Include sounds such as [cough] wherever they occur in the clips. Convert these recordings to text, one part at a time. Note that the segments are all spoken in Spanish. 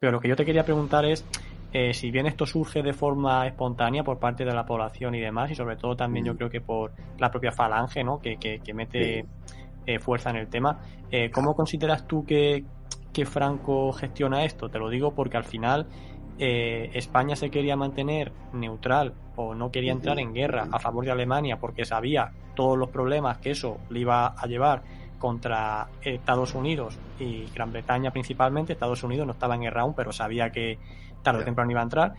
Pero lo que yo te quería preguntar es eh, si bien esto surge de forma espontánea por parte de la población y demás, y sobre todo también yo mm. creo que por la propia falange, ¿no? Que, que, mete eh, fuerza en el tema, eh, ¿cómo consideras tú que, que, Franco gestiona esto? Te lo digo porque al final España se quería mantener neutral o no quería entrar en guerra a favor de Alemania porque sabía todos los problemas que eso le iba a llevar contra Estados Unidos y Gran Bretaña principalmente. Estados Unidos no estaba en guerra aún, pero sabía que tarde o temprano iba a entrar.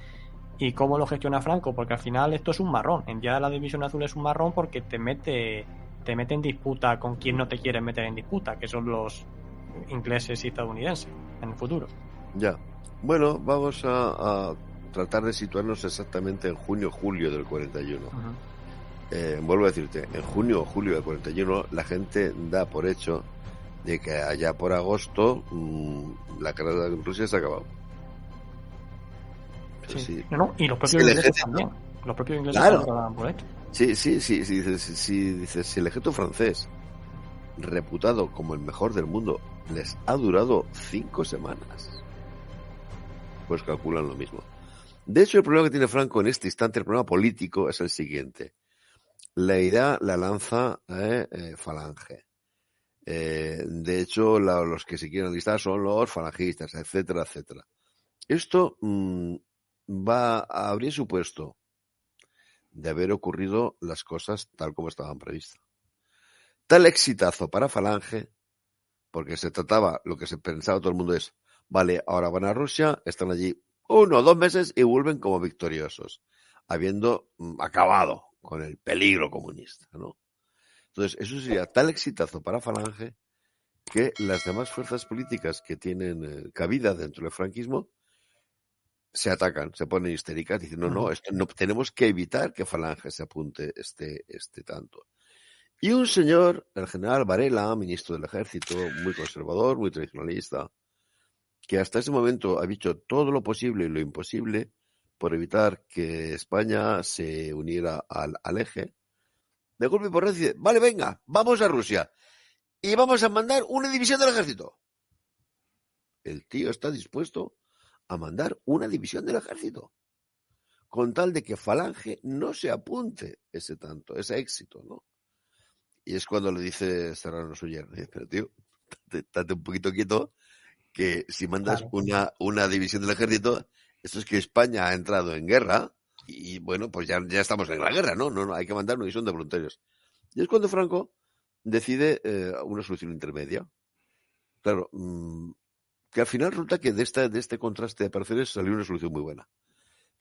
¿Y cómo lo gestiona Franco? Porque al final esto es un marrón. En día de la División Azul es un marrón porque te mete, te mete en disputa con quien no te quiere meter en disputa, que son los ingleses y estadounidenses en el futuro. Ya. Bueno, vamos a, tratar de situarnos exactamente en junio-julio del 41. Eh, vuelvo a decirte, en junio o julio del 41 la gente da por hecho de que allá por agosto mm, la carrera de Rusia se ha acabado. Sí. y los propios ingleses también. Los propios ingleses claro. por esto. Sí, sí, sí, sí, si, dices, si el ejército francés, reputado como el mejor del mundo, les ha durado cinco semanas, pues calculan lo mismo. De hecho, el problema que tiene Franco en este instante, el problema político, es el siguiente. Idea la lanza eh, eh, Falange. Eh, de hecho, los que se quieren listar son los falangistas, etcétera, etcétera. Esto mm, va a abrir su puesto de haber ocurrido las cosas tal como estaban previstas. Tal exitazo para Falange, porque se trataba, lo que se pensaba todo el mundo es, vale, ahora van a Rusia, están allí uno o dos meses y vuelven como victoriosos, habiendo mm, acabado con el peligro comunista, ¿no? Entonces, eso sería tal exitazo para Falange que las demás fuerzas políticas que tienen eh, cabida dentro del franquismo se atacan, se ponen histéricas, diciendo, no, no, esto no, tenemos que evitar que Falange se apunte este, este tanto. Y un señor, el general Varela, ministro del ejército, muy conservador, muy tradicionalista, que hasta ese momento ha dicho todo lo posible y lo imposible por evitar que España se uniera al, al eje, de golpe por dice, vale, venga, vamos a Rusia y vamos a mandar una división del ejército. El tío está dispuesto a mandar una división del ejército, con tal de que Falange no se apunte ese tanto, ese éxito, ¿no? Y es cuando le dice Serrano Suyer, pero tío, estate un poquito quieto, que si mandas una, una división del ejército, esto es que España ha entrado en guerra y bueno, pues ya, ya estamos en la guerra, ¿no? No, no, hay que mandar una división de voluntarios. Y es cuando Franco decide eh, una solución intermedia. Claro, mmm, que al final resulta que de, esta, de este contraste de pareceres salió una solución muy buena.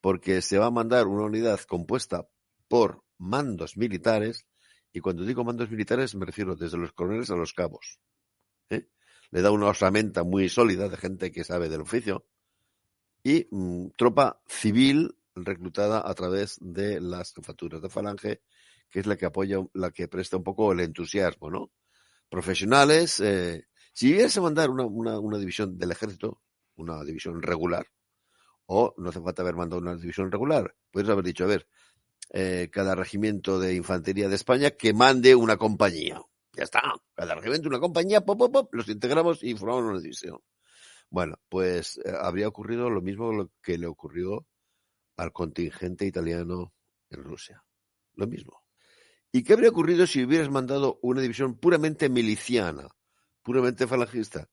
Porque se va a mandar una unidad compuesta por mandos militares, y cuando digo mandos militares me refiero desde los coroneles a los cabos. ¿eh? Le da una osamenta muy sólida de gente que sabe del oficio, y mm, tropa civil reclutada a través de las jefaturas de falange, que es la que apoya, la que presta un poco el entusiasmo, ¿no? Profesionales, eh, si hubiese mandar una, división del ejército, una división regular, o no hace falta haber mandado una división regular, puedes haber dicho, a ver, eh, cada regimiento de infantería de España que mande una compañía. Ya está, cada regimiento una compañía, pop, pop, pop, los integramos y formamos una división. Bueno, pues eh, habría ocurrido lo mismo que le ocurrió al contingente italiano en Rusia. Lo mismo. ¿Y qué habría ocurrido si hubieras mandado una división puramente miliciana? puramente falangista,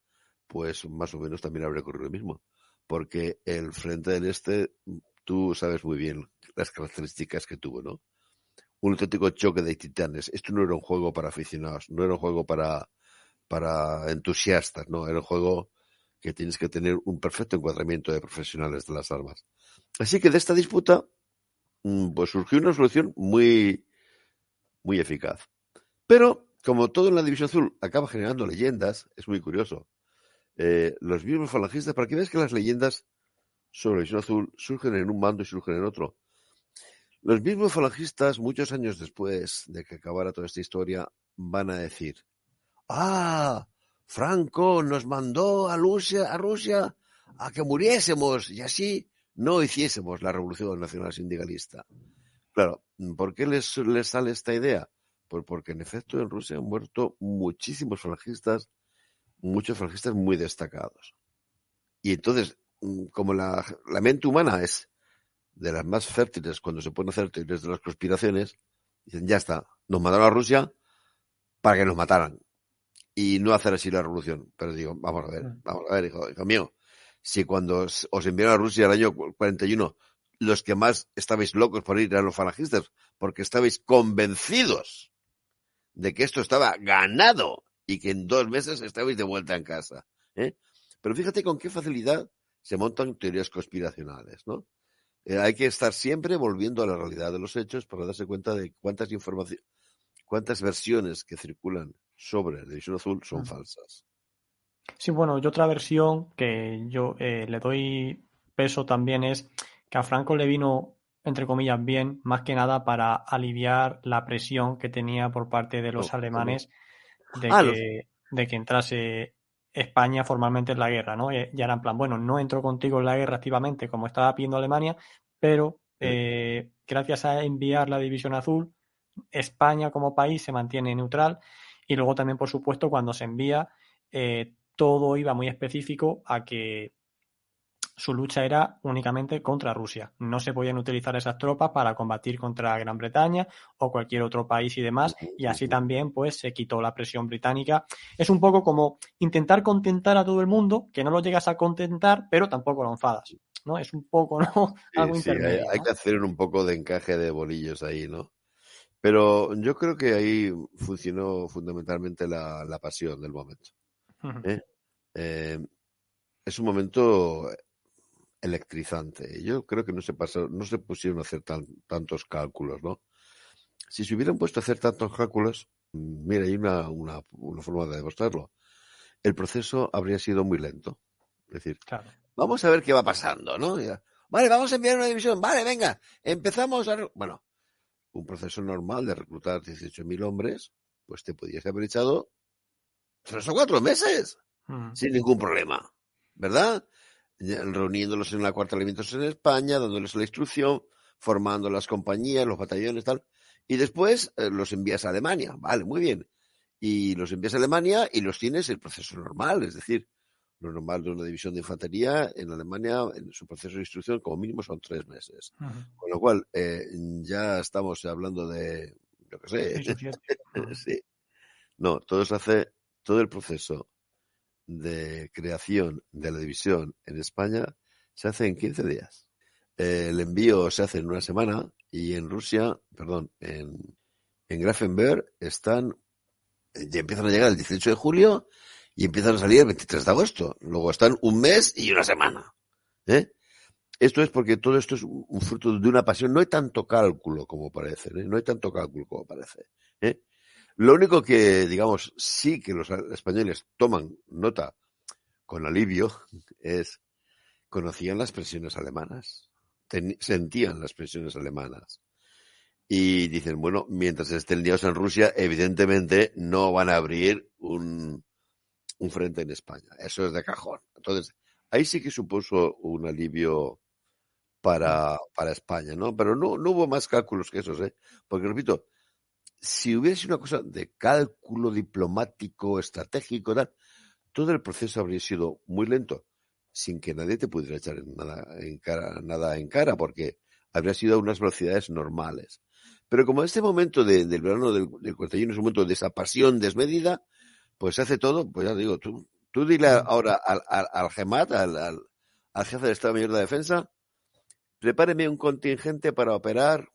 pues más o menos también habría ocurrido lo mismo. Porque el Frente del Este, tú sabes muy bien las características que tuvo, ¿no? Un auténtico choque de titanes. Esto no era un juego para aficionados, no era un juego para, para entusiastas, ¿no? Era un juego que tienes que tener un perfecto encuadramiento de profesionales de las armas. Así que de esta disputa, mm, pues surgió una solución muy, muy eficaz. Pero como todo en la División Azul acaba generando leyendas, es muy curioso. Eh, los mismos falangistas, para que veas que las leyendas sobre la División Azul surgen en un bando y surgen en otro. Los mismos falangistas, muchos años después de que acabara toda esta historia, van a decir, ah, Franco nos mandó a Rusia, a Rusia a que muriésemos y así no hiciésemos la revolución nacional sindicalista. Claro, ¿por qué les, les sale esta idea? porque en efecto en Rusia han muerto muchísimos falangistas, muchos falangistas muy destacados. Y entonces mm, como la, la mente humana es de las más fértiles cuando se hacer teorías de las conspiraciones, dicen, ya está, nos mandaron a Rusia para que nos mataran y no hacer así la revolución. Pero digo, vamos a ver, vamos a ver, hijo, hijo mío, si cuando os os enviaron a Rusia el año 41, los que más estabais locos por ir eran los falangistas, porque estabais convencidos de que esto estaba ganado y que en dos meses estabais de vuelta en casa. ¿eh? Pero fíjate con qué facilidad se montan teorías conspiracionales, ¿no? Eh, hay que estar siempre volviendo a la realidad de los hechos para darse cuenta de cuántas informaciones, cuántas versiones que circulan sobre la división azul son falsas. Sí, bueno, y otra versión que yo eh, le doy peso también es que a Franco le vino, entre comillas, bien, más que nada para aliviar la presión que tenía por parte de los ¿Cómo? alemanes de Ah, los- que, de que entrase España formalmente en la guerra, ¿no? Y ya era en plan, bueno, no entro contigo en la guerra activamente como estaba pidiendo Alemania, pero eh, gracias a enviar la División Azul, España como país se mantiene neutral y luego también, por supuesto, cuando se envía, eh, todo iba muy específico a que su lucha era únicamente contra Rusia. No se podían utilizar esas tropas para combatir contra Gran Bretaña o cualquier otro país y demás, y así también pues se quitó la presión británica. Es un poco como intentar contentar a todo el mundo, que no lo llegas a contentar, pero tampoco lo enfadas, ¿no? Es un poco, ¿no? [laughs] Algo sí, hay, intermedio. hay ¿no? que hacer un poco de encaje de bolillos ahí, ¿no? Pero yo creo que ahí funcionó fundamentalmente la, la pasión del momento. ¿eh? Eh, es un momento electrizante. Yo creo que no se pasó, no se pusieron a hacer tan, tantos cálculos, ¿no? Si se hubieran puesto a hacer tantos cálculos, mm, mira, hay una, una, una forma de demostrarlo. El proceso habría sido muy lento. Es decir, Claro. vamos a ver qué va pasando, ¿no? Ya, Vale, vamos a enviar una división. Vale, venga, empezamos a... Bueno, un proceso normal de reclutar 18.000 hombres, pues te podías haber echado tres o cuatro meses Ujú. sin ningún problema, ¿verdad? Reuniéndolos en la cuarta de elementos en España, dándoles la instrucción, formando las compañías, los batallones, tal. Y después eh, los envías a Alemania, vale, muy bien. Y los envías a Alemania y los tienes el proceso normal, es decir, lo normal de una división de infantería en Alemania, en su proceso de instrucción, como mínimo son tres meses. Con lo cual, eh, ya estamos hablando de, yo qué sé. [laughs] Sí. No, todo se hace, todo el proceso de creación de la división en España se hace en 15 días. El envío se hace en una semana y en Rusia, perdón, en, en Grafenberg están, ya empiezan a llegar el 18 de julio y empiezan a salir el 23 de agosto. Luego están un mes y una semana. ¿eh? Esto es porque todo esto es un fruto de una pasión. No hay tanto cálculo como parece, ¿eh? no hay tanto cálculo como parece. ¿eh? Lo único que, digamos, sí que los españoles toman nota con alivio es conocían las presiones alemanas, sentían las presiones alemanas. Y dicen, bueno, mientras estén liados en Rusia, evidentemente no van a abrir un, un frente en España. Eso es de cajón. Entonces, ahí sí que supuso un alivio para, para España, ¿no? Pero no, no hubo más cálculos que esos, ¿eh? Porque, repito, si hubiese una cosa de cálculo diplomático, estratégico, tal, todo el proceso habría sido muy lento, sin que nadie te pudiera echar nada en cara, nada en cara, porque habría sido a unas velocidades normales. Pero como este momento de- del verano del, del 41 es un momento de esa pasión desmedida, pues se hace todo, pues ya digo, tú, tú dile ahora al, al, al GEMAT, al, al, al jefe de Estado Mayor de Defensa, prepáreme un contingente para operar,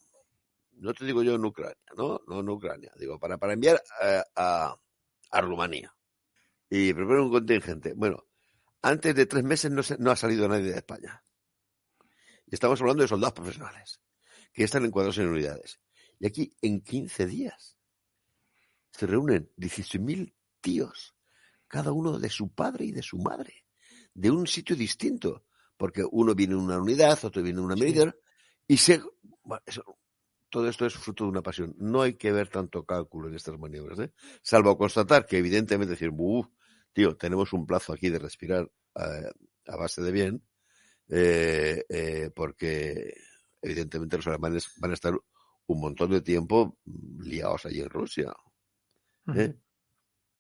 no te digo yo en Ucrania, ¿no? No en Ucrania, digo, para, para enviar a, a, a Rumanía. Y prepare un contingente. Bueno, antes de tres meses no, se- no ha salido nadie de España. Y estamos hablando de soldados profesionales, que están encuadrados en unidades. Y aquí, en 15 días, se reúnen 16.000 tíos, cada uno de su padre y de su madre, de un sitio distinto, porque uno viene en una unidad, otro viene en una Sí. medida, y se... bueno, eso- todo esto es fruto de una pasión. No hay que ver tanto cálculo en estas maniobras, ¿eh? salvo constatar que evidentemente decir, "Buf, tío, tenemos un plazo aquí de respirar a base de bien, eh, eh, porque evidentemente los alemanes van a estar un montón de tiempo liados allí en Rusia. ¿eh?